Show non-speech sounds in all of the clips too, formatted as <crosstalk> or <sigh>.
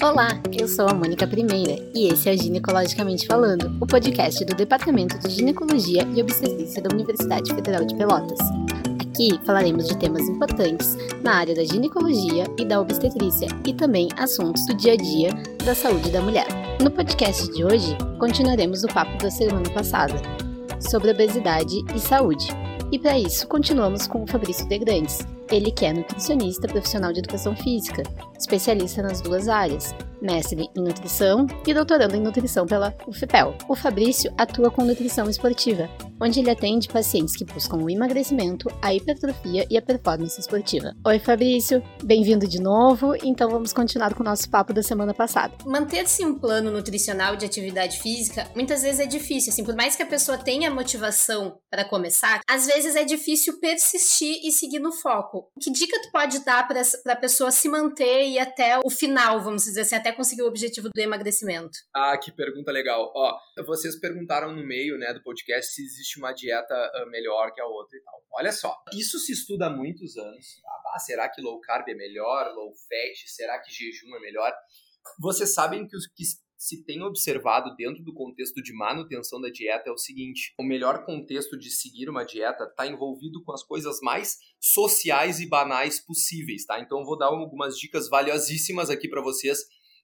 Olá, eu sou a Mônica Primeira e esse é o Ginecologicamente Falando, o podcast do Departamento de Ginecologia e Obstetrícia da Universidade Federal de Pelotas. Aqui falaremos de temas importantes na área da ginecologia e da obstetrícia e também assuntos do dia a dia da saúde da mulher. No podcast de hoje, continuaremos o papo da semana passada sobre obesidade e saúde. E para isso, continuamos com o Fabrício De Grandes, ele que é nutricionista profissional de educação física, especialista nas duas áreas, mestre em nutrição e doutorando em nutrição pela UFPEL. O Fabrício atua com nutrição esportiva, onde ele atende pacientes que buscam o emagrecimento, a hipertrofia e a performance esportiva. Oi, Fabrício, bem-vindo de novo. Então vamos continuar com o nosso papo da semana passada. Manter-se um plano nutricional de atividade física muitas vezes é difícil, assim, por mais que a pessoa tenha motivação para começar, às vezes é difícil persistir e seguir no foco. Que dica tu pode dar para a pessoa se manter e até o final, vamos dizer assim, até conseguir o objetivo do emagrecimento? Ah, que pergunta legal. Ó, vocês perguntaram no meio, né, do podcast se existe existe uma dieta ah, melhor que a outra e tal. Olha só, isso se estuda há muitos anos. Ah, será que low carb é melhor? Low fat? Será que jejum é melhor? Vocês sabem que o que se tem observado dentro do contexto de manutenção da dieta é o seguinte: o melhor contexto de seguir uma dieta está envolvido com as coisas mais sociais e banais possíveis, tá? Então eu vou dar algumas dicas valiosíssimas aqui para vocês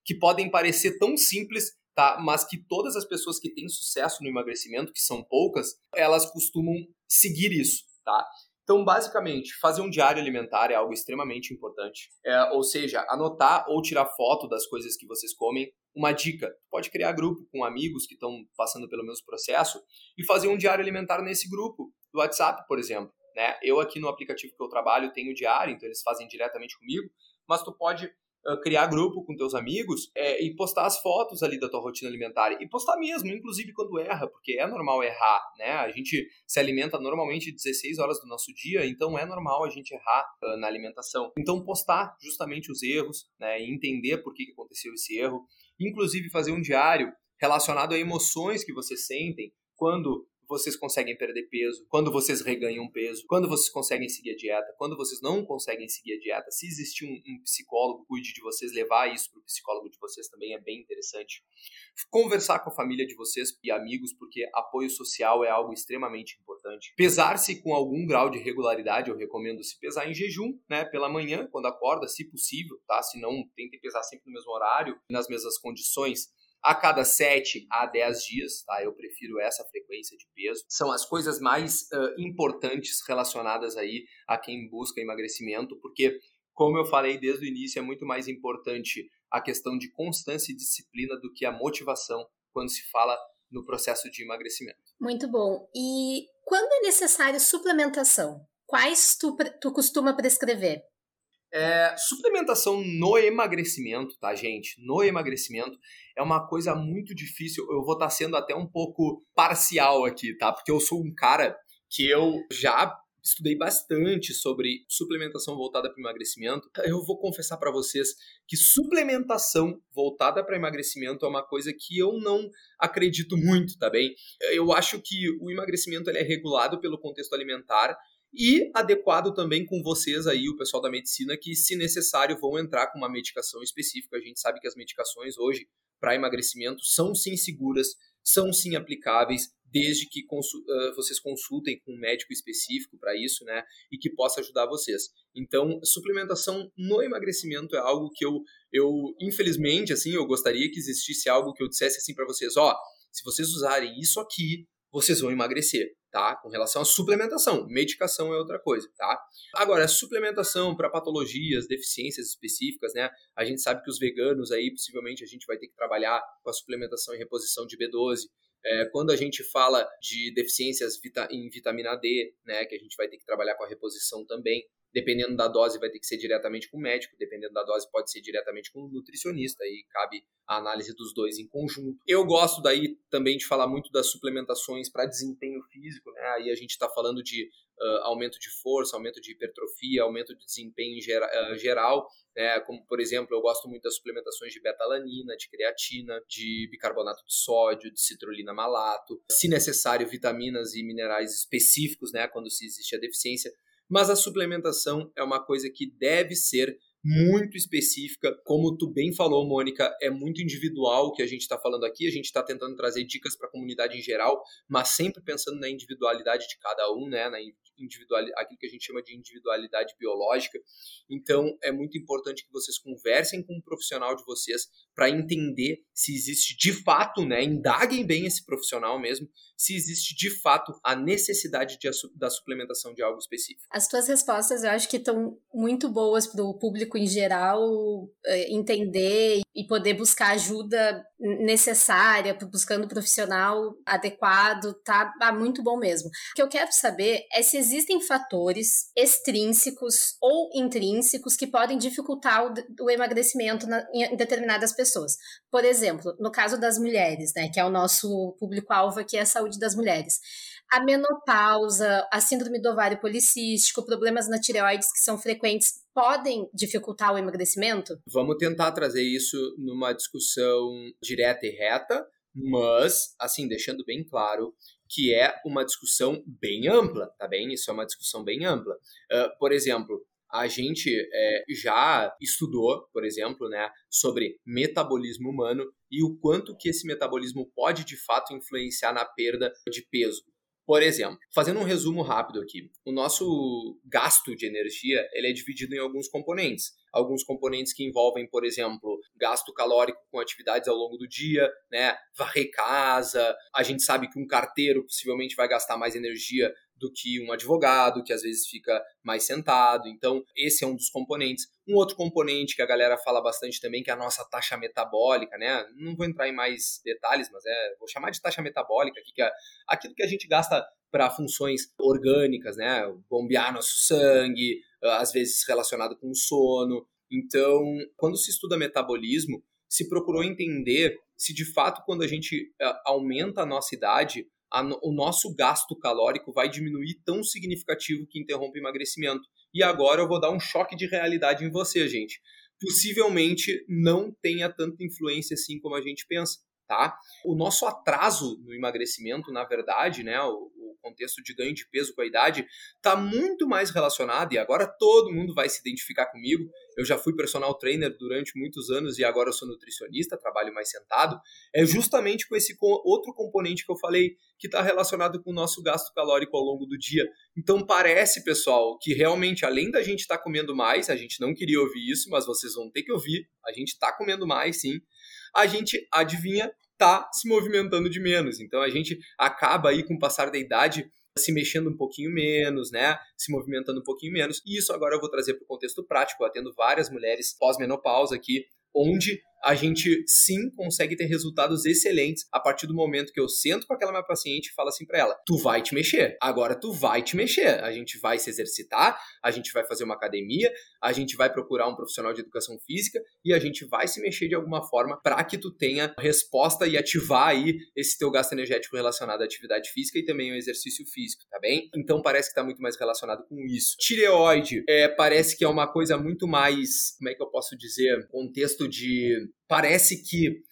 que podem parecer tão simples, tá? Mas que todas as pessoas que têm sucesso no emagrecimento, que são poucas, elas costumam seguir isso, tá? Então, basicamente, fazer um diário alimentar é algo extremamente importante. É, ou seja, anotar ou tirar foto das coisas que vocês comem. Uma dica: pode criar grupo com amigos que estão passando pelo mesmo processo e fazer um diário alimentar nesse grupo, do WhatsApp, por exemplo. Né? Eu aqui no aplicativo que eu trabalho tenho diário, então eles fazem diretamente comigo, mas tu pode criar grupo com teus amigos é, e postar as fotos ali da tua rotina alimentar. E postar mesmo, inclusive quando erra, porque é normal errar, né? A gente se alimenta normalmente 16 horas do nosso dia, então é normal a gente errar uh, na alimentação. Então postar justamente os erros, né? E entender por que aconteceu esse erro. Inclusive fazer um diário relacionado a emoções que vocês sentem quando vocês conseguem perder peso, quando vocês reganham peso, quando vocês conseguem seguir a dieta, quando vocês não conseguem seguir a dieta. Se existir um, um psicólogo, cuide de vocês, levar isso para o psicólogo de vocês também é bem interessante. Conversar com a família de vocês e amigos, porque apoio social é algo extremamente importante. Pesar-se com algum grau de regularidade, eu recomendo se pesar em jejum, né, pela manhã, quando acorda, se possível, tá? Se não, tente pesar sempre no mesmo horário, nas mesmas condições a cada 7 a 10 dias, tá? Eu prefiro essa frequência de peso. São as coisas mais uh, importantes relacionadas aí a quem busca emagrecimento, porque, como eu falei desde o início, é muito mais importante a questão de constância e disciplina do que a motivação quando se fala no processo de emagrecimento. Muito bom. E quando é necessário suplementação? Quais tu, tu costuma prescrever? É, suplementação no emagrecimento, tá, gente? No emagrecimento é uma coisa muito difícil. Eu vou estar tá sendo até um pouco parcial aqui, tá? Porque eu sou um cara que eu já estudei bastante sobre suplementação voltada para emagrecimento. Eu vou confessar para vocês que suplementação voltada para emagrecimento é uma coisa que eu não acredito muito, tá bem? Eu acho que o emagrecimento ele é regulado pelo contexto alimentar e adequado também com vocês aí, o pessoal da medicina, que se necessário vão entrar com uma medicação específica. A gente sabe que as medicações hoje para emagrecimento são sim seguras, são sim aplicáveis, desde que consu uh, vocês consultem com um médico específico para isso, né, e que possa ajudar vocês. Então, suplementação no emagrecimento é algo que eu, eu infelizmente, assim, eu gostaria que existisse algo que eu dissesse assim para vocês, ó, se vocês usarem isso aqui, vocês vão emagrecer tá? Com relação à suplementação, medicação é outra coisa, tá? Agora, suplementação para patologias, deficiências específicas, né? A gente sabe que os veganos aí, possivelmente, a gente vai ter que trabalhar com a suplementação e reposição de B12. É, quando a gente fala de deficiências vita em vitamina D, né, que a gente vai ter que trabalhar com a reposição também. Dependendo da dose, vai ter que ser diretamente com o médico, dependendo da dose, pode ser diretamente com o nutricionista, e cabe a análise dos dois em conjunto. Eu gosto daí também de falar muito das suplementações para desempenho físico, né? Aí a gente está falando de uh, aumento de força, aumento de hipertrofia, aumento de desempenho gera, uh, geral, né? Como, por exemplo, eu gosto muito das suplementações de betalanina, de creatina, de bicarbonato de sódio, de citrulina malato, se necessário, vitaminas e minerais específicos, né? Quando se existe a deficiência mas a suplementação é uma coisa que deve ser muito específica. Como tu bem falou, Mônica, é muito individual o que a gente está falando aqui. A gente está tentando trazer dicas para a comunidade em geral, mas sempre pensando na individualidade de cada um, né? Na individual, aquilo que a gente chama de individualidade biológica. Então, é muito importante que vocês conversem com um profissional de vocês para entender se existe de fato, né? Indaguem bem esse profissional mesmo, se existe de fato a necessidade de, da suplementação de algo específico. As tuas respostas eu acho que estão muito boas para o público em geral eh, entender e poder buscar ajuda necessária, buscando um profissional adequado, tá, tá muito bom mesmo. O que eu quero saber é se existem fatores extrínsecos ou intrínsecos que podem dificultar o, o emagrecimento na, em determinadas pessoas. Por exemplo, no caso das mulheres, né, que é o nosso público-alvo aqui, é a saúde das mulheres a menopausa, a síndrome do ovário policístico, problemas na tireoides que são frequentes podem dificultar o emagrecimento? Vamos tentar trazer isso numa discussão direta e reta, mas, assim, deixando bem claro que é uma discussão bem ampla, tá bem? Isso é uma discussão bem ampla. Uh, por exemplo, a gente é, já estudou, por exemplo, né, sobre metabolismo humano e o quanto que esse metabolismo pode de fato influenciar na perda de peso. Por exemplo, fazendo um resumo rápido aqui, o nosso gasto de energia ele é dividido em alguns componentes. Alguns componentes que envolvem, por exemplo, gasto calórico com atividades ao longo do dia, né? Varrer casa. A gente sabe que um carteiro possivelmente vai gastar mais energia do que um advogado, que às vezes fica mais sentado. Então, esse é um dos componentes. Um outro componente que a galera fala bastante também, que é a nossa taxa metabólica, né? Não vou entrar em mais detalhes, mas é, vou chamar de taxa metabólica, que é aquilo que a gente gasta para funções orgânicas, né? Bombear nosso sangue, às vezes relacionado com o sono. Então, quando se estuda metabolismo, se procurou entender se de fato, quando a gente aumenta a nossa idade, a, o nosso gasto calórico vai diminuir tão significativo que interrompe o emagrecimento. E agora eu vou dar um choque de realidade em você, gente. Possivelmente não tenha tanta influência assim como a gente pensa, tá? O nosso atraso no emagrecimento, na verdade, né, o, contexto de ganho de peso com a idade, está muito mais relacionado, e agora todo mundo vai se identificar comigo. Eu já fui personal trainer durante muitos anos e agora sou nutricionista, trabalho mais sentado. É justamente com esse outro componente que eu falei, que está relacionado com o nosso gasto calórico ao longo do dia. Então parece, pessoal, que realmente, além da gente estar tá comendo mais, a gente não queria ouvir isso, mas vocês vão ter que ouvir, a gente está comendo mais, sim. A gente, adivinha, está se movimentando de menos. Então a gente acaba aí com o passar da idade se mexendo um pouquinho menos, né? Se movimentando um pouquinho menos. E isso agora eu vou trazer para o contexto prático, atendo várias mulheres pós-menopausa aqui, onde a gente sim consegue ter resultados excelentes a partir do momento que eu sento com aquela minha paciente e falo assim para ela: tu vai te mexer, agora tu vai te mexer. A gente vai se exercitar, a gente vai fazer uma academia, a gente vai procurar um profissional de educação física e a gente vai se mexer de alguma forma para que tu tenha resposta e ativar aí esse teu gasto energético relacionado à atividade física e também ao exercício físico, tá bem? Então parece que está muito mais relacionado com isso. Tireoide, é, parece que é uma coisa muito mais, como é que eu posso dizer, contexto de parece que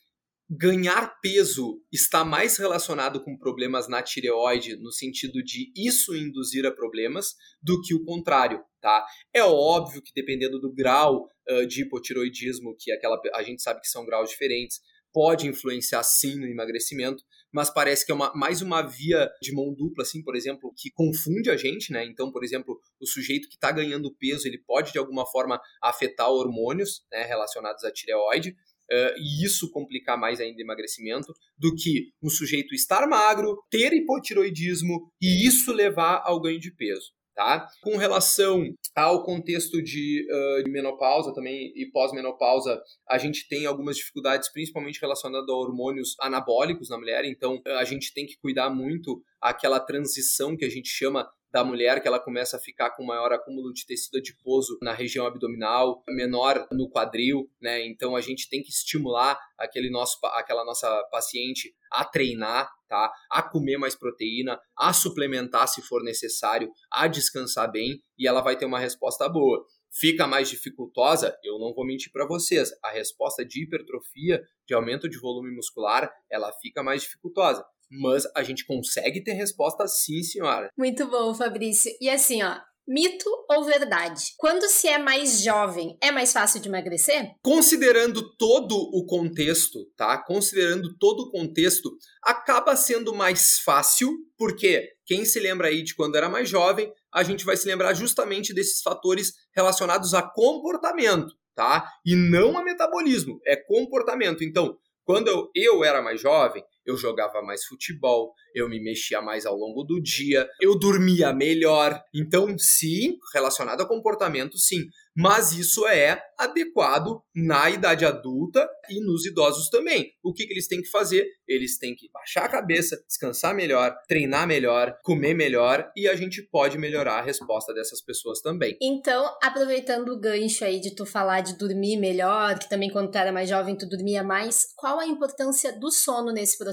ganhar peso está mais relacionado com problemas na tireoide, no sentido de isso induzir a problemas, do que o contrário, tá? É óbvio que dependendo do grau uh, de hipotiroidismo, que aquela, a gente sabe que são graus diferentes, pode influenciar sim no emagrecimento, mas parece que é uma, mais uma via de mão dupla, assim, por exemplo, que confunde a gente, né? Então, por exemplo, o sujeito que está ganhando peso, ele pode de alguma forma afetar hormônios né, relacionados à tireoide, Uh, e isso complicar mais ainda o emagrecimento, do que um sujeito estar magro, ter hipotiroidismo e isso levar ao ganho de peso. Tá? Com relação ao contexto de, uh, de menopausa também e pós-menopausa, a gente tem algumas dificuldades, principalmente relacionadas a hormônios anabólicos na mulher, então a gente tem que cuidar muito aquela transição que a gente chama da mulher, que ela começa a ficar com maior acúmulo de tecido adiposo na região abdominal, menor no quadril, né? Então a gente tem que estimular aquele nosso, aquela nossa paciente a treinar, tá? A comer mais proteína, a suplementar se for necessário, a descansar bem e ela vai ter uma resposta boa. Fica mais dificultosa? Eu não vou mentir para vocês. A resposta de hipertrofia, de aumento de volume muscular, ela fica mais dificultosa mas a gente consegue ter resposta sim, senhora. Muito bom, Fabrício. E assim, ó, Mito ou verdade? Quando se é mais jovem, é mais fácil de emagrecer? Considerando todo o contexto, tá? Considerando todo o contexto, acaba sendo mais fácil, porque quem se lembra aí de quando era mais jovem, a gente vai se lembrar justamente desses fatores relacionados a comportamento, tá? E não a metabolismo, é comportamento. Então, quando eu, eu era mais jovem, eu jogava mais futebol, eu me mexia mais ao longo do dia, eu dormia melhor. Então, sim, relacionado a comportamento, sim mas isso é adequado na idade adulta e nos idosos também. O que, que eles têm que fazer? Eles têm que baixar a cabeça, descansar melhor, treinar melhor, comer melhor e a gente pode melhorar a resposta dessas pessoas também. Então, aproveitando o gancho aí de tu falar de dormir melhor, que também quando tu era mais jovem tu dormia mais, qual a importância do sono nesse processo?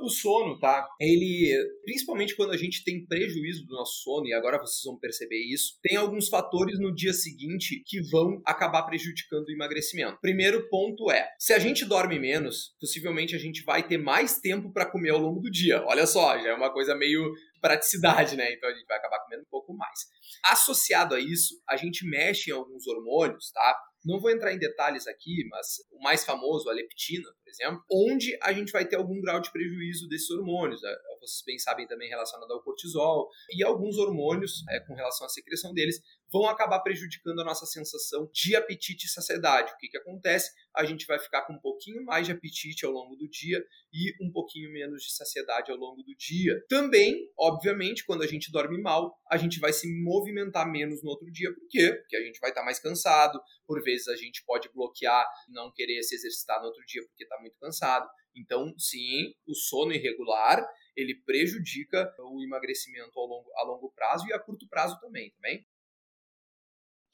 O sono, tá? Ele, principalmente quando a gente tem prejuízo do nosso sono, e agora vocês vão perceber isso, tem alguns fatores no dia seguinte que vão acabar prejudicando o emagrecimento. Primeiro ponto é: se a gente dorme menos, possivelmente a gente vai ter mais tempo para comer ao longo do dia. Olha só, já é uma coisa meio praticidade, né? Então a gente vai acabar comendo um pouco mais. Associado a isso, a gente mexe em alguns hormônios, tá? Não vou entrar em detalhes aqui, mas o mais famoso, a leptina, por exemplo, onde a gente vai ter algum grau de prejuízo desses hormônios. Né? Vocês bem sabem também relacionado ao cortisol e alguns hormônios é, com relação à secreção deles vão acabar prejudicando a nossa sensação de apetite e saciedade. O que, que acontece? A gente vai ficar com um pouquinho mais de apetite ao longo do dia e um pouquinho menos de saciedade ao longo do dia. Também, obviamente, quando a gente dorme mal, a gente vai se movimentar menos no outro dia. Por quê? Porque a gente vai estar mais cansado, por vezes a gente pode bloquear, não querer se exercitar no outro dia porque está muito cansado. Então, sim, o sono irregular ele prejudica o emagrecimento ao longo, a longo prazo e a curto prazo também, também.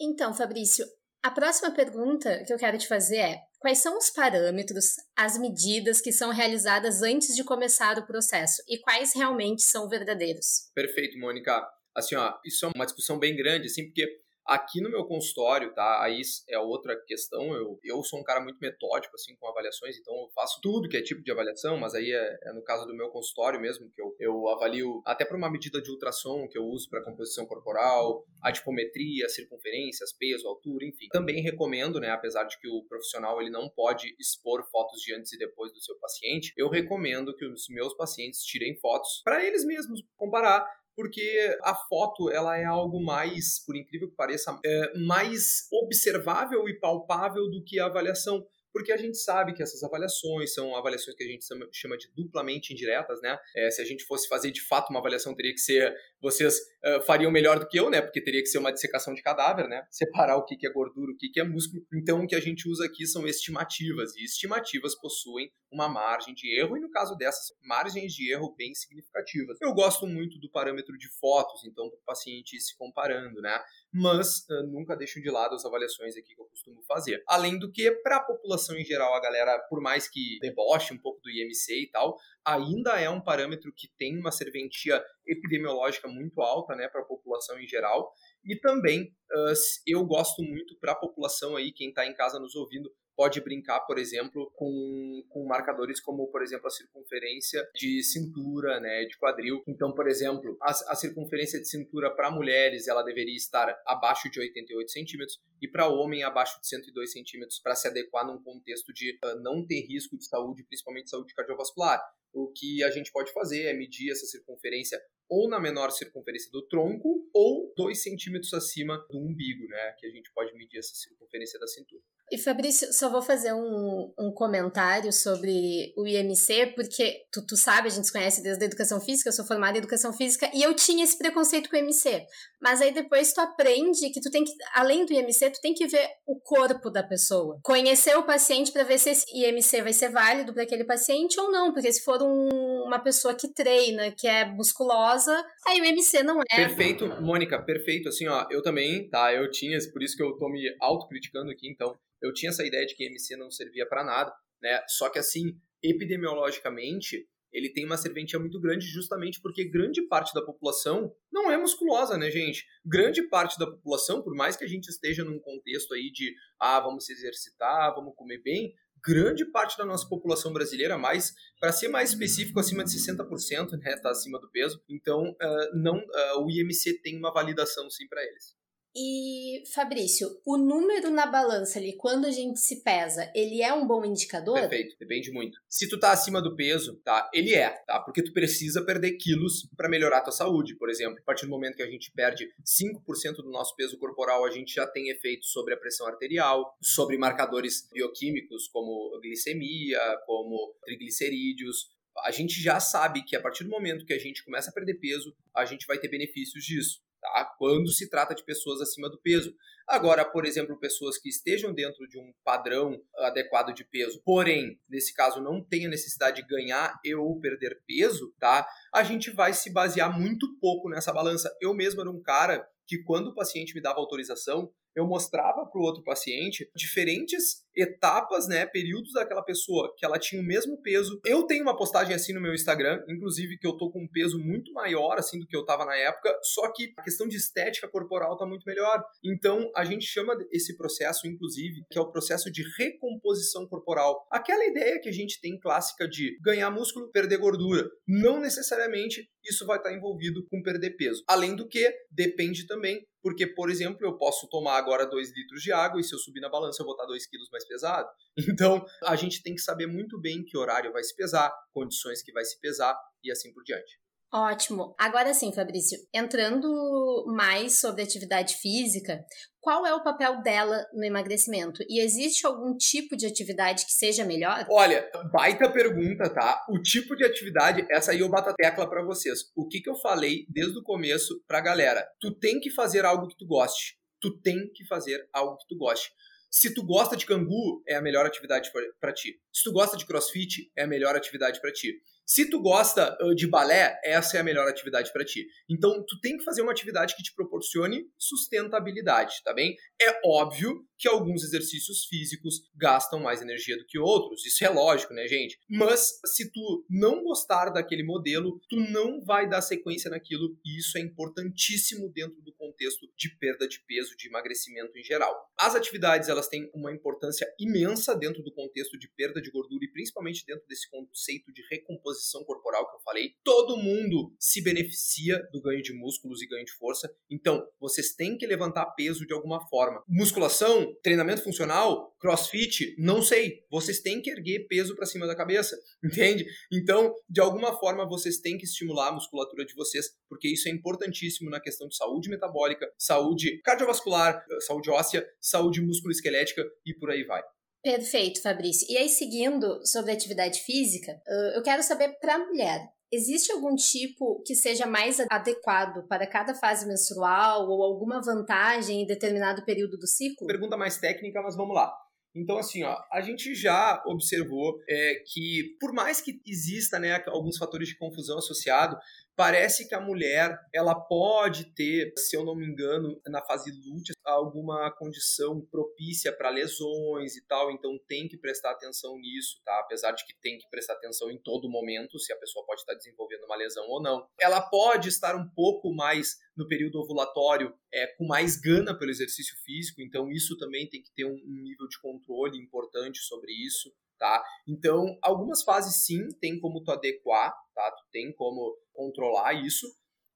Então, Fabrício, a próxima pergunta que eu quero te fazer é: quais são os parâmetros, as medidas que são realizadas antes de começar o processo e quais realmente são verdadeiros? Perfeito, Mônica. Assim, ó, isso é uma discussão bem grande, assim, porque Aqui no meu consultório, tá? Aí é outra questão. Eu, eu sou um cara muito metódico, assim, com avaliações, então eu faço tudo que é tipo de avaliação, mas aí é, é no caso do meu consultório mesmo, que eu, eu avalio até para uma medida de ultrassom que eu uso para composição corporal, adipometria, circunferências, peso, altura, enfim. Também recomendo, né, apesar de que o profissional ele não pode expor fotos de antes e depois do seu paciente, eu recomendo que os meus pacientes tirem fotos para eles mesmos comparar porque a foto ela é algo mais, por incrível que pareça, é mais observável e palpável do que a avaliação porque a gente sabe que essas avaliações são avaliações que a gente chama de duplamente indiretas, né? É, se a gente fosse fazer de fato uma avaliação, teria que ser. Vocês uh, fariam melhor do que eu, né? Porque teria que ser uma dissecação de cadáver, né? Separar o que, é gordura, o que, que é músculo. Então, o que a gente usa aqui são estimativas, e estimativas possuem uma margem de erro, e no caso dessas, margens de erro bem significativas. Eu gosto muito do parâmetro de fotos, então, para o paciente ir se comparando, né? Mas uh, nunca deixo de lado as avaliações aqui que eu costumo fazer. Além do que, para a população em geral, a galera, por mais que deboche um pouco do IMC e tal, ainda é um parâmetro que tem uma serventia epidemiológica muito alta, né, para a população em geral. E também uh, eu gosto muito para a população aí, quem está em casa nos ouvindo, pode brincar, por exemplo, com, com marcadores como, por exemplo, a circunferência de cintura, né, de quadril. Então, por exemplo, a, a circunferência de cintura para mulheres ela deveria estar abaixo de 88 centímetros e para homem abaixo de 102 centímetros para se adequar num contexto de uh, não ter risco de saúde, principalmente saúde cardiovascular. O que a gente pode fazer é medir essa circunferência ou na menor circunferência do tronco ou 2 centímetros acima do umbigo, né? Que a gente pode medir essa circunferência da cintura. E Fabrício, só vou fazer um, um comentário sobre o IMC, porque tu, tu sabe, a gente se conhece desde a educação física, eu sou formada em educação física, e eu tinha esse preconceito com o IMC. Mas aí depois tu aprende que tu tem que, além do IMC, tu tem que ver o corpo da pessoa. Conhecer o paciente para ver se esse IMC vai ser válido para aquele paciente ou não, porque se for um, uma pessoa que treina, que é musculosa, aí o IMC não é. Perfeito, Mônica, perfeito. Assim, ó, eu também, tá? Eu tinha, por isso que eu tô me autocriticando aqui, então eu tinha essa ideia de que MC não servia para nada, né? Só que assim, epidemiologicamente, ele tem uma serventia muito grande justamente porque grande parte da população não é musculosa, né, gente? Grande parte da população, por mais que a gente esteja num contexto aí de ah, vamos se exercitar, vamos comer bem, grande parte da nossa população brasileira, mais para ser mais específico, acima de 60%, né, está acima do peso. Então, uh, não, uh, o IMC tem uma validação sim para eles. E, Fabrício, o número na balança ali, quando a gente se pesa, ele é um bom indicador? Perfeito, depende muito. Se tu tá acima do peso, tá? Ele é, tá? Porque tu precisa perder quilos para melhorar tua saúde, por exemplo. A partir do momento que a gente perde 5% do nosso peso corporal, a gente já tem efeitos sobre a pressão arterial, sobre marcadores bioquímicos como glicemia, como triglicerídeos, a gente já sabe que a partir do momento que a gente começa a perder peso, a gente vai ter benefícios disso tá? quando se trata de pessoas acima do peso. Agora, por exemplo, pessoas que estejam dentro de um padrão adequado de peso, porém, nesse caso, não tenha necessidade de ganhar e ou perder peso, tá? A gente vai se basear muito pouco nessa balança. Eu mesmo era um cara que, quando o paciente me dava autorização, eu mostrava para o outro paciente diferentes etapas, né, períodos daquela pessoa que ela tinha o mesmo peso. Eu tenho uma postagem assim no meu Instagram, inclusive que eu tô com um peso muito maior assim do que eu tava na época, só que a questão de estética corporal tá muito melhor. Então, a gente chama esse processo inclusive, que é o processo de recomposição corporal. Aquela ideia que a gente tem clássica de ganhar músculo, perder gordura. Não necessariamente isso vai estar envolvido com perder peso. Além do que, depende também porque, por exemplo, eu posso tomar agora 2 litros de água e se eu subir na balança eu vou estar 2 quilos mais pesado. <laughs> Então, a gente tem que saber muito bem que horário vai se pesar, condições que vai se pesar e assim por diante. Ótimo. Agora sim, Fabrício, entrando mais sobre atividade física, qual é o papel dela no emagrecimento? E existe algum tipo de atividade que seja melhor? Olha, baita pergunta, tá? O tipo de atividade, essa aí eu bato a tecla para vocês. O que, que eu falei desde o começo pra galera? Tu tem que fazer algo que tu goste. Tu tem que fazer algo que tu goste. Se tu gosta de cangu, é a melhor atividade para ti. Se tu gosta de crossfit, é a melhor atividade para ti. Se tu gosta de balé, essa é a melhor atividade para ti. Então, tu tem que fazer uma atividade que te proporcione sustentabilidade, tá bem? É óbvio que alguns exercícios físicos gastam mais energia do que outros. Isso é lógico, né, gente? Mas se tu não gostar daquele modelo, tu não vai dar sequência naquilo e isso é importantíssimo dentro do contexto de perda de peso, de emagrecimento em geral. As atividades, elas têm uma importância imensa dentro do contexto de perda de gordura e principalmente dentro desse conceito de recomposição corporal que eu falei. Todo mundo se beneficia do ganho de músculos e ganho de força. Então, vocês têm que levantar peso de alguma forma. Musculação treinamento funcional, crossfit, não sei. Vocês têm que erguer peso para cima da cabeça, <laughs> entende? Então, de alguma forma, vocês têm que estimular a musculatura de vocês, porque isso é importantíssimo na questão de saúde metabólica, saúde cardiovascular, saúde óssea, saúde musculoesquelética e por aí vai. Perfeito, Fabrício. E aí, seguindo sobre atividade física, eu quero saber para a mulher, Existe algum tipo que seja mais adequado para cada fase menstrual ou alguma vantagem em determinado período do ciclo? Pergunta mais técnica, mas vamos lá. Então, assim, ó, a gente já observou é, que, por mais que exista né, alguns fatores de confusão associado, Parece que a mulher, ela pode ter, se eu não me engano, na fase lútea, alguma condição propícia para lesões e tal, então tem que prestar atenção nisso, tá? Apesar de que tem que prestar atenção em todo momento, se a pessoa pode estar desenvolvendo uma lesão ou não. Ela pode estar um pouco mais no período ovulatório é, com mais gana pelo exercício físico, então isso também tem que ter um, um nível de controle importante sobre isso tá? Então, algumas fases sim tem como tu adequar, tá? Tu tem como controlar isso,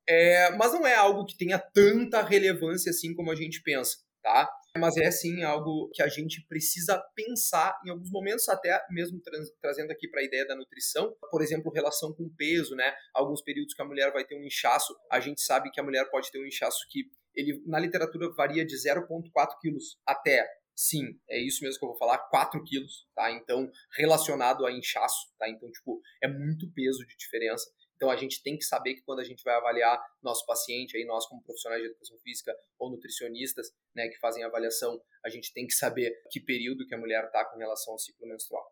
é, mas não é algo que tenha tanta relevância assim como a gente pensa, tá? Mas é sim algo que a gente precisa pensar em alguns momentos, até mesmo tra trazendo aqui para a ideia da nutrição, por exemplo, relação com peso, né? Alguns períodos que a mulher vai ter um inchaço, a gente sabe que a mulher pode ter um inchaço que ele na literatura varia de 0,4 quilos até Sim, é isso mesmo que eu vou falar, 4 quilos, tá? Então, relacionado a inchaço, tá? Então, tipo, é muito peso de diferença. Então, a gente tem que saber que quando a gente vai avaliar nosso paciente, aí nós como profissionais de educação física ou nutricionistas, né, que fazem avaliação, a gente tem que saber que período que a mulher está com relação ao ciclo menstrual.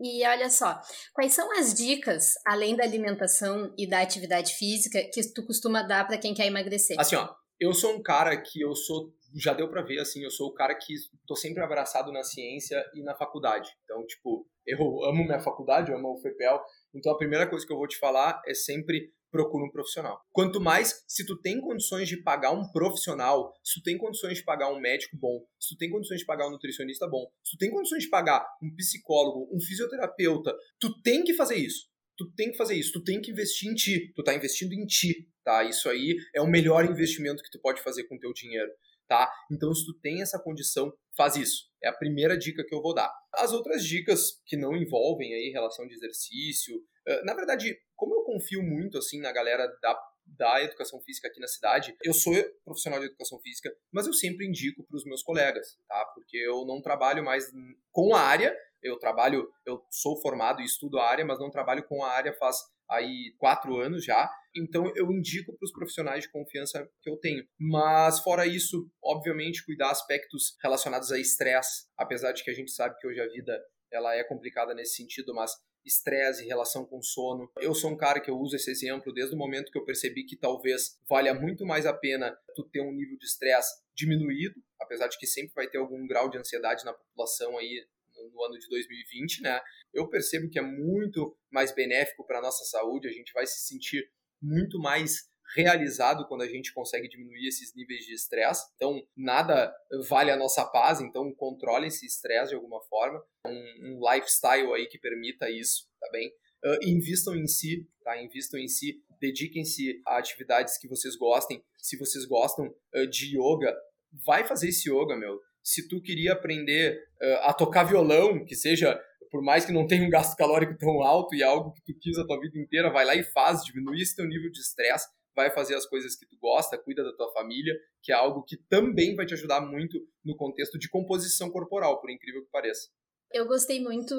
E olha só, quais são as dicas, além da alimentação e da atividade física, que tu costuma dar para quem quer emagrecer? Assim, ó, eu sou um cara que eu sou já deu para ver, assim, eu sou o cara que tô sempre abraçado na ciência e na faculdade. Então, tipo, eu amo minha faculdade, eu amo o FEPEL. Então, a primeira coisa que eu vou te falar é sempre procura um profissional. Quanto mais, se tu tem condições de pagar um profissional, se tu tem condições de pagar um médico bom, se tu tem condições de pagar um nutricionista bom, se tu tem condições de pagar um psicólogo, um fisioterapeuta, tu tem que fazer isso. Tu tem que fazer isso, tu tem que investir em ti, tu tá investindo em ti, tá? Isso aí é o melhor investimento que tu pode fazer com o teu dinheiro, tá? Então, se tu tem essa condição, faz isso. É a primeira dica que eu vou dar. As outras dicas que não envolvem aí relação de exercício, na verdade, como eu confio muito assim na galera da da educação física aqui na cidade. Eu sou profissional de educação física, mas eu sempre indico para os meus colegas, tá? Porque eu não trabalho mais com a área, eu trabalho, eu sou formado e estudo a área, mas não trabalho com a área faz aí quatro anos já. Então eu indico para os profissionais de confiança que eu tenho. Mas fora isso, obviamente, cuidar aspectos relacionados a estresse, apesar de que a gente sabe que hoje a vida ela é complicada nesse sentido, mas estresse, relação com sono. Eu sou um cara que eu uso esse exemplo desde o momento que eu percebi que talvez valha muito mais a pena tu ter um nível de estresse diminuído, apesar de que sempre vai ter algum grau de ansiedade na população aí no ano de 2020, né? Eu percebo que é muito mais benéfico para a nossa saúde, a gente vai se sentir muito mais realizado quando a gente consegue diminuir esses níveis de estresse. Então, nada vale a nossa paz, então controle esse estresse de alguma forma. Um, um, lifestyle aí que permita isso, tá bem? Uh, invistam em si, tá? Invistam em si, dediquem-se a atividades que vocês gostem. Se vocês gostam uh, de yoga, vai fazer esse yoga, meu. Se tu queria aprender uh, a tocar violão, que seja por mais que não tenha um gasto calórico tão alto e é algo que tu quis a tua vida inteira, vai lá e faz, diminui esse teu nível de estresse, vai fazer as coisas que tu gosta, cuida da tua família, que é algo que também vai te ajudar muito no contexto de composição corporal, por incrível que pareça. Eu gostei muito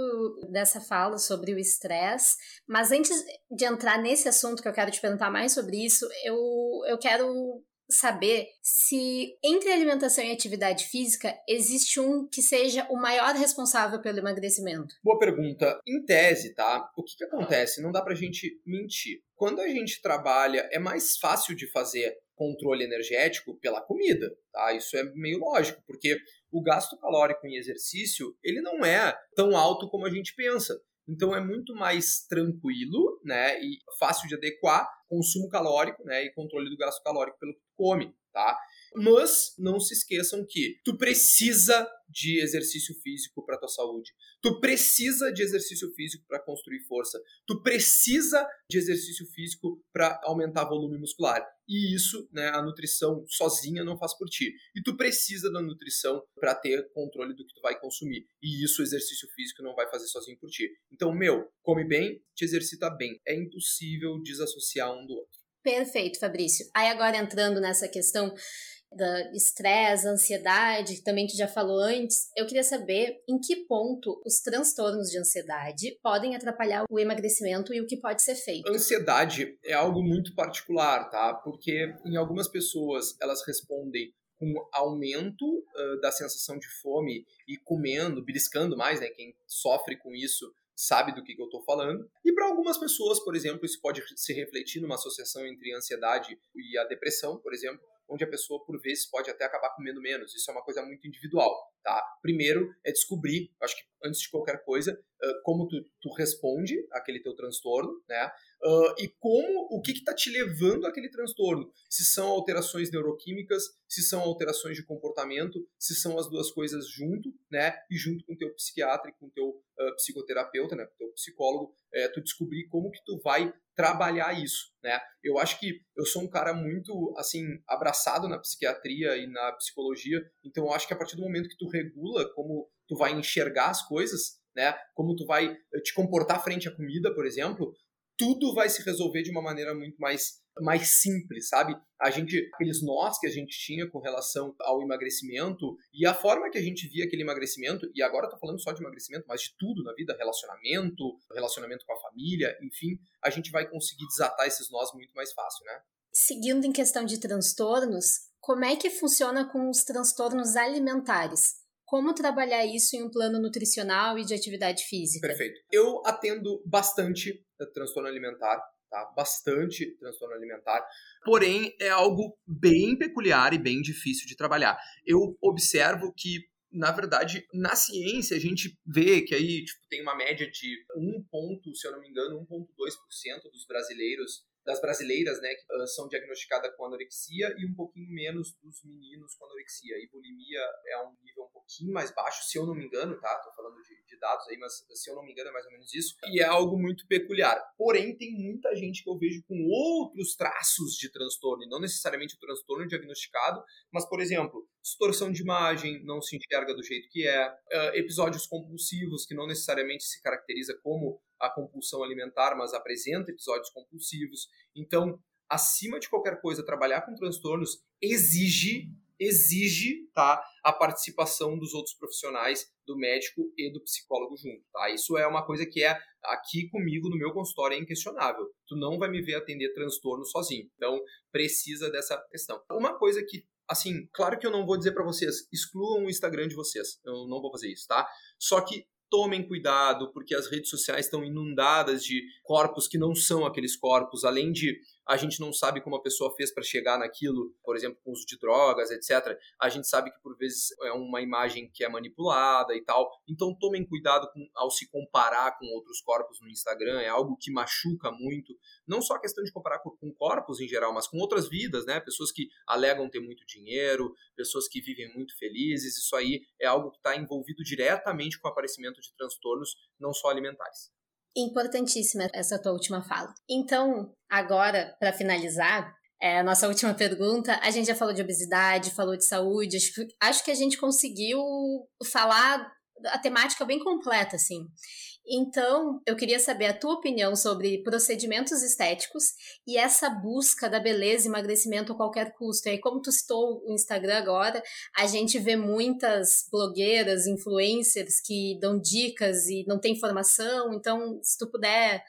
dessa fala sobre o estresse, mas antes de entrar nesse assunto que eu quero te perguntar mais sobre isso, eu, eu quero saber se entre alimentação e atividade física existe um que seja o maior responsável pelo emagrecimento. Boa pergunta. Em tese, tá? O que, que acontece? Não dá pra gente mentir. Quando a gente trabalha, é mais fácil de fazer controle energético pela comida, tá? Isso é meio lógico, porque o gasto calórico em exercício, ele não é tão alto como a gente pensa. Então é muito mais tranquilo, né, e fácil de adequar consumo calórico, né, e controle do gasto calórico pelo come, tá? Mas não se esqueçam que tu precisa de exercício físico para tua saúde. Tu precisa de exercício físico para construir força. Tu precisa de exercício físico para aumentar volume muscular. E isso, né, a nutrição sozinha não faz por ti. E tu precisa da nutrição para ter controle do que tu vai consumir. E isso o exercício físico não vai fazer sozinho por ti. Então, meu, come bem, te exercita bem. É impossível desassociar um do outro. Perfeito, Fabrício. Aí agora entrando nessa questão da estresse, ansiedade, que também tu já falou antes, eu queria saber em que ponto os transtornos de ansiedade podem atrapalhar o emagrecimento e o que pode ser feito. Ansiedade é algo muito particular, tá? Porque em algumas pessoas elas respondem com aumento uh, da sensação de fome e comendo, beliscando mais, né? Quem sofre com isso sabe do que, que eu estou falando. E para algumas pessoas, por exemplo, isso pode se refletir numa associação entre a ansiedade e a depressão, por exemplo onde a pessoa, por vezes, pode até acabar comendo menos. Isso é uma coisa muito individual, tá? Primeiro é descobrir, acho que antes de qualquer coisa, como tu, tu responde àquele teu transtorno, né? Uh, e como, o que está te levando àquele transtorno. Se são alterações neuroquímicas, se são alterações de comportamento, se são as duas coisas junto, né? E junto com o teu psiquiatra e com o teu uh, psicoterapeuta, né? Com o teu psicólogo, é, tu descobrir como que tu vai trabalhar isso, né? Eu acho que eu sou um cara muito, assim, abraçado na psiquiatria e na psicologia, então eu acho que a partir do momento que tu regula como tu vai enxergar as coisas, né? Como tu vai eh, te comportar frente à comida, por exemplo, tudo vai se resolver de uma maneira muito mais mais simples, sabe? A gente, aqueles nós que a gente tinha com relação ao emagrecimento e a forma que a gente via aquele emagrecimento, e agora tô falando só de emagrecimento, mas de tudo na vida, relacionamento, relacionamento com a família, enfim, a gente vai conseguir desatar esses nós muito mais fácil, né? Seguindo em questão de transtornos, como é que funciona com os transtornos alimentares? Como trabalhar isso em um plano nutricional e de atividade física? Perfeito. Eu atendo bastante transtorno alimentar, tá? Bastante transtorno alimentar. Porém, é algo bem peculiar e bem difícil de trabalhar. Eu observo que na verdade, na ciência, a gente vê que aí tipo, tem uma média de 1 ponto, se eu não me engano, 1,2% dos brasileiros das brasileiras, né, que uh, são diagnosticadas com anorexia e um pouquinho menos dos meninos com anorexia. E bulimia é um nível um pouquinho mais baixo, se eu não me engano, tá? Tô falando de, de dados aí, mas se eu não me engano é mais ou menos isso. E é algo muito peculiar. Porém, tem muita gente que eu vejo com outros traços de transtorno, e não necessariamente o transtorno diagnosticado, mas, por exemplo, distorção de imagem, não se enxerga do jeito que é, uh, episódios compulsivos, que não necessariamente se caracteriza como a compulsão alimentar, mas apresenta episódios compulsivos. Então, acima de qualquer coisa, trabalhar com transtornos exige exige tá, a participação dos outros profissionais, do médico e do psicólogo junto. Tá? Isso é uma coisa que é aqui comigo no meu consultório é inquestionável. Tu não vai me ver atender transtorno sozinho. Então, precisa dessa questão. Uma coisa que assim, claro que eu não vou dizer para vocês, excluam o Instagram de vocês. Eu não vou fazer isso, tá? Só que tomem cuidado, porque as redes sociais estão inundadas de corpos que não são aqueles corpos, além de a gente não sabe como a pessoa fez para chegar naquilo, por exemplo, com uso de drogas, etc. A gente sabe que por vezes é uma imagem que é manipulada e tal. Então tomem cuidado com, ao se comparar com outros corpos no Instagram, é algo que machuca muito. Não só a questão de comparar com, com corpos em geral, mas com outras vidas, né? Pessoas que alegam ter muito dinheiro, pessoas que vivem muito felizes. Isso aí é algo que está envolvido diretamente com o aparecimento de transtornos, não só alimentares. Importantíssima essa tua última fala. Então, agora, para finalizar, é, a nossa última pergunta, a gente já falou de obesidade, falou de saúde, acho, acho que a gente conseguiu falar a temática bem completa, assim. Então, eu queria saber a tua opinião sobre procedimentos estéticos e essa busca da beleza emagrecimento a qualquer custo. E aí, como tu citou o Instagram agora, a gente vê muitas blogueiras, influencers que dão dicas e não tem informação. Então, se tu puder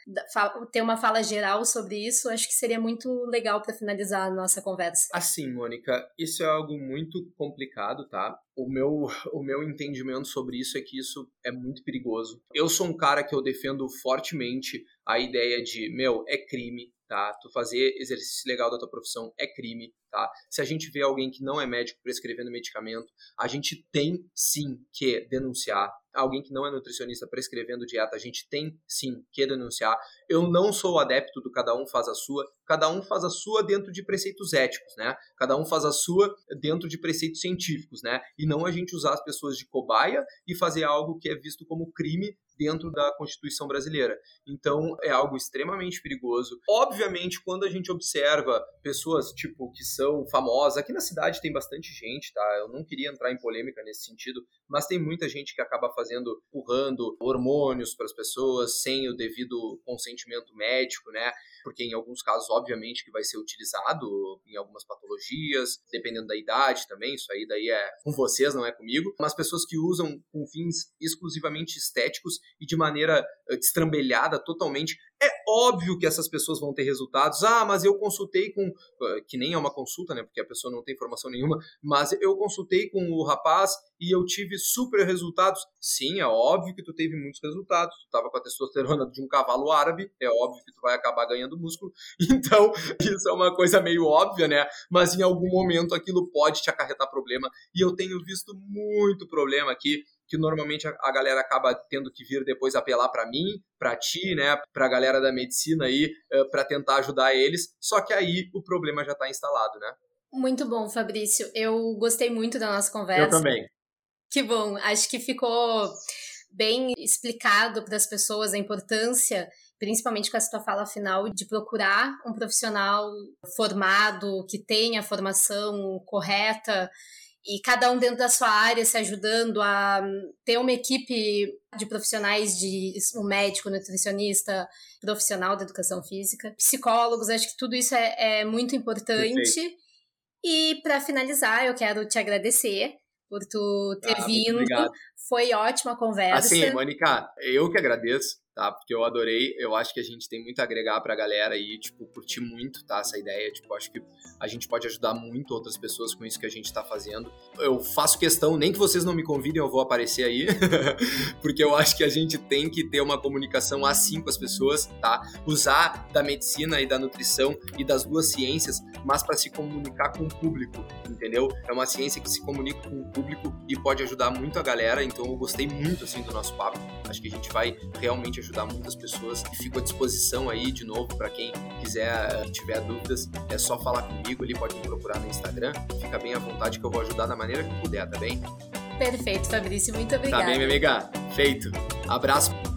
ter uma fala geral sobre isso, acho que seria muito legal para finalizar a nossa conversa. Assim, Mônica, isso é algo muito complicado, tá? o meu, <laughs> o meu entendimento sobre isso é que isso é muito perigoso. Eu sou um cara que eu defendo fortemente a ideia de, meu, é crime, tá? Tu fazer exercício legal da tua profissão é crime, tá? Se a gente vê alguém que não é médico prescrevendo medicamento, a gente tem sim que denunciar. Alguém que não é nutricionista prescrevendo dieta, a gente tem sim que denunciar. Eu não sou adepto do cada um faz a sua, cada um faz a sua dentro de preceitos éticos, né? Cada um faz a sua dentro de preceitos científicos, né? E não a gente usar as pessoas de cobaia e fazer algo que é visto como crime dentro da Constituição brasileira. Então, é algo extremamente perigoso. Obviamente, quando a gente observa pessoas, tipo, que são famosas, aqui na cidade tem bastante gente, tá? Eu não queria entrar em polêmica nesse sentido, mas tem muita gente que acaba fazendo, empurrando hormônios para as pessoas sem o devido consentimento médico, né? Porque em alguns casos, obviamente, que vai ser utilizado em algumas patologias, dependendo da idade também, isso aí daí é com vocês, não é comigo. Mas pessoas que usam com fins exclusivamente estéticos e de maneira eh, destrambelhada totalmente. É óbvio que essas pessoas vão ter resultados. Ah, mas eu consultei com. Eh, que nem é uma consulta, né? Porque a pessoa não tem informação nenhuma. Mas eu consultei com o rapaz e eu tive super resultados. Sim, é óbvio que tu teve muitos resultados. Tu tava com a testosterona de um cavalo árabe. É óbvio que tu vai acabar ganhando músculo. <laughs> Então, isso é uma coisa meio óbvia, né? Mas em algum momento aquilo pode te acarretar problema. E eu tenho visto muito problema aqui que normalmente a, galera acaba tendo que vir depois apelar para mim, para ti, né, para a galera da medicina aí, uh, para tentar ajudar eles. Só que aí o problema já está instalado, né? Muito bom, Fabrício. Eu gostei muito da nossa conversa. Eu também. Que bom. Acho que ficou bem explicado para as pessoas a importância principalmente com essa tua fala final, de procurar um profissional formado, que tenha a formação correta e cada um dentro da sua área se ajudando a ter uma equipe de profissionais de um médico, nutricionista, profissional da educação física, psicólogos, acho que tudo isso é, é muito importante. Perfeito. E para finalizar, eu quero te agradecer por tu ter ah, vindo. Foi ótima a conversa. Assim, Mônica, eu que agradeço tá? Porque eu adorei, eu acho que a gente tem muito a agregar pra galera e, tipo, curti muito, tá? Essa ideia, tipo, acho que a gente pode ajudar muito outras pessoas com isso que a gente tá fazendo. Eu faço questão, nem que vocês não me convidem, eu vou aparecer aí, <laughs> porque eu acho que a gente tem que ter uma comunicação assim com as pessoas, tá? Usar da medicina e da nutrição e das duas ciências, mas para se comunicar com o público, entendeu? É uma ciência que se comunica com o público e pode ajudar muito a galera, Então eu gostei muito assim do nosso papo. Acho que a gente vai realmente ajudar muitas pessoas e fico à disposição aí de novo para quem quiser, tiver dúvidas, é só falar comigo, ele pode me procurar no Instagram. Fica bem à vontade que eu vou ajudar da maneira que puder, tá bem? Perfeito, Fabrício, muito obrigada. Tá bem, minha amiga. Feito. Abraço.